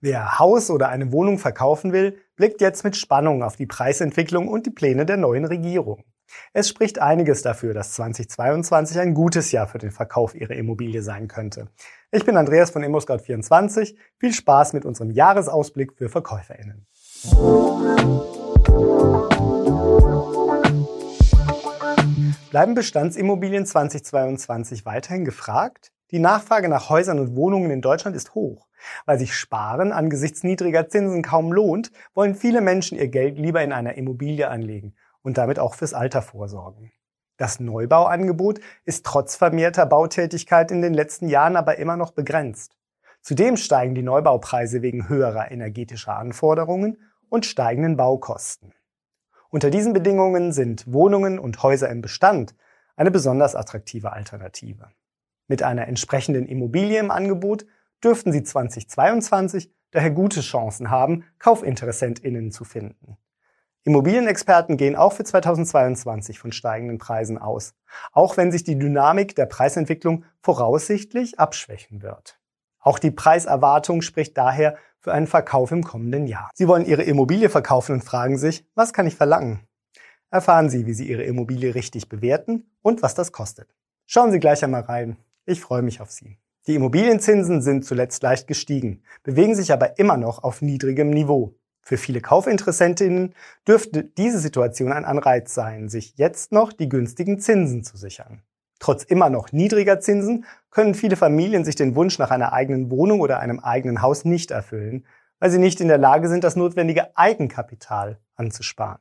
Wer Haus oder eine Wohnung verkaufen will, blickt jetzt mit Spannung auf die Preisentwicklung und die Pläne der neuen Regierung. Es spricht einiges dafür, dass 2022 ein gutes Jahr für den Verkauf Ihrer Immobilie sein könnte. Ich bin Andreas von ImmoScout24. Viel Spaß mit unserem Jahresausblick für VerkäuferInnen. Bleiben Bestandsimmobilien 2022 weiterhin gefragt? Die Nachfrage nach Häusern und Wohnungen in Deutschland ist hoch. Weil sich Sparen angesichts niedriger Zinsen kaum lohnt, wollen viele Menschen ihr Geld lieber in einer Immobilie anlegen und damit auch fürs Alter vorsorgen. Das Neubauangebot ist trotz vermehrter Bautätigkeit in den letzten Jahren aber immer noch begrenzt. Zudem steigen die Neubaupreise wegen höherer energetischer Anforderungen und steigenden Baukosten. Unter diesen Bedingungen sind Wohnungen und Häuser im Bestand eine besonders attraktive Alternative. Mit einer entsprechenden Immobilie im Angebot dürften Sie 2022 daher gute Chancen haben, KaufinteressentInnen zu finden. Immobilienexperten gehen auch für 2022 von steigenden Preisen aus, auch wenn sich die Dynamik der Preisentwicklung voraussichtlich abschwächen wird. Auch die Preiserwartung spricht daher für einen Verkauf im kommenden Jahr. Sie wollen Ihre Immobilie verkaufen und fragen sich, was kann ich verlangen? Erfahren Sie, wie Sie Ihre Immobilie richtig bewerten und was das kostet. Schauen Sie gleich einmal rein. Ich freue mich auf Sie. Die Immobilienzinsen sind zuletzt leicht gestiegen, bewegen sich aber immer noch auf niedrigem Niveau. Für viele Kaufinteressentinnen dürfte diese Situation ein Anreiz sein, sich jetzt noch die günstigen Zinsen zu sichern. Trotz immer noch niedriger Zinsen können viele Familien sich den Wunsch nach einer eigenen Wohnung oder einem eigenen Haus nicht erfüllen, weil sie nicht in der Lage sind, das notwendige Eigenkapital anzusparen.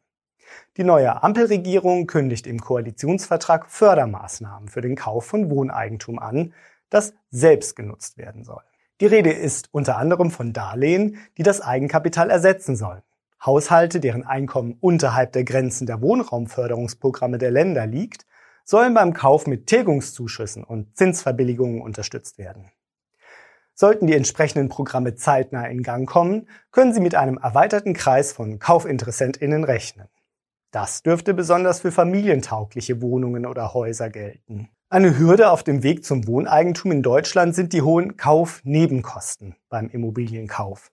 Die neue Ampelregierung kündigt im Koalitionsvertrag Fördermaßnahmen für den Kauf von Wohneigentum an, das selbst genutzt werden soll. Die Rede ist unter anderem von Darlehen, die das Eigenkapital ersetzen sollen. Haushalte, deren Einkommen unterhalb der Grenzen der Wohnraumförderungsprogramme der Länder liegt, sollen beim Kauf mit Tilgungszuschüssen und Zinsverbilligungen unterstützt werden. Sollten die entsprechenden Programme zeitnah in Gang kommen, können Sie mit einem erweiterten Kreis von Kaufinteressentinnen rechnen. Das dürfte besonders für familientaugliche Wohnungen oder Häuser gelten. Eine Hürde auf dem Weg zum Wohneigentum in Deutschland sind die hohen Kaufnebenkosten beim Immobilienkauf.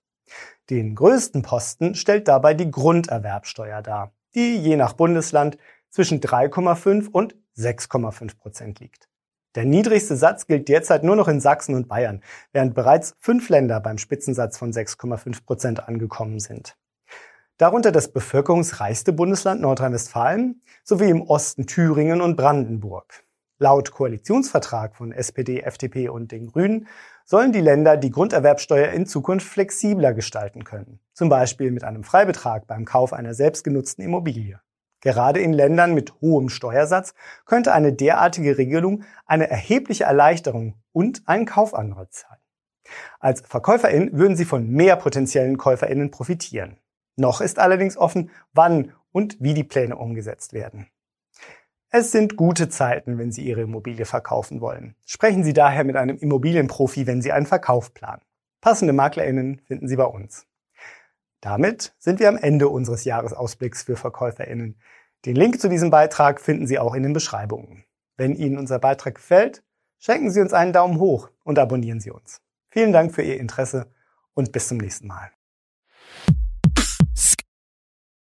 Den größten Posten stellt dabei die Grunderwerbsteuer dar, die je nach Bundesland zwischen 3,5 und 6,5 Prozent liegt. Der niedrigste Satz gilt derzeit nur noch in Sachsen und Bayern, während bereits fünf Länder beim Spitzensatz von 6,5 Prozent angekommen sind darunter das bevölkerungsreichste Bundesland Nordrhein-Westfalen sowie im Osten Thüringen und Brandenburg. Laut Koalitionsvertrag von SPD, FDP und den Grünen sollen die Länder die Grunderwerbsteuer in Zukunft flexibler gestalten können, zum Beispiel mit einem Freibetrag beim Kauf einer selbstgenutzten Immobilie. Gerade in Ländern mit hohem Steuersatz könnte eine derartige Regelung eine erhebliche Erleichterung und einen Kaufanreiz sein. Als Verkäuferin würden Sie von mehr potenziellen Käuferinnen profitieren. Noch ist allerdings offen, wann und wie die Pläne umgesetzt werden. Es sind gute Zeiten, wenn Sie Ihre Immobilie verkaufen wollen. Sprechen Sie daher mit einem Immobilienprofi, wenn Sie einen Verkauf planen. Passende MaklerInnen finden Sie bei uns. Damit sind wir am Ende unseres Jahresausblicks für VerkäuferInnen. Den Link zu diesem Beitrag finden Sie auch in den Beschreibungen. Wenn Ihnen unser Beitrag gefällt, schenken Sie uns einen Daumen hoch und abonnieren Sie uns. Vielen Dank für Ihr Interesse und bis zum nächsten Mal.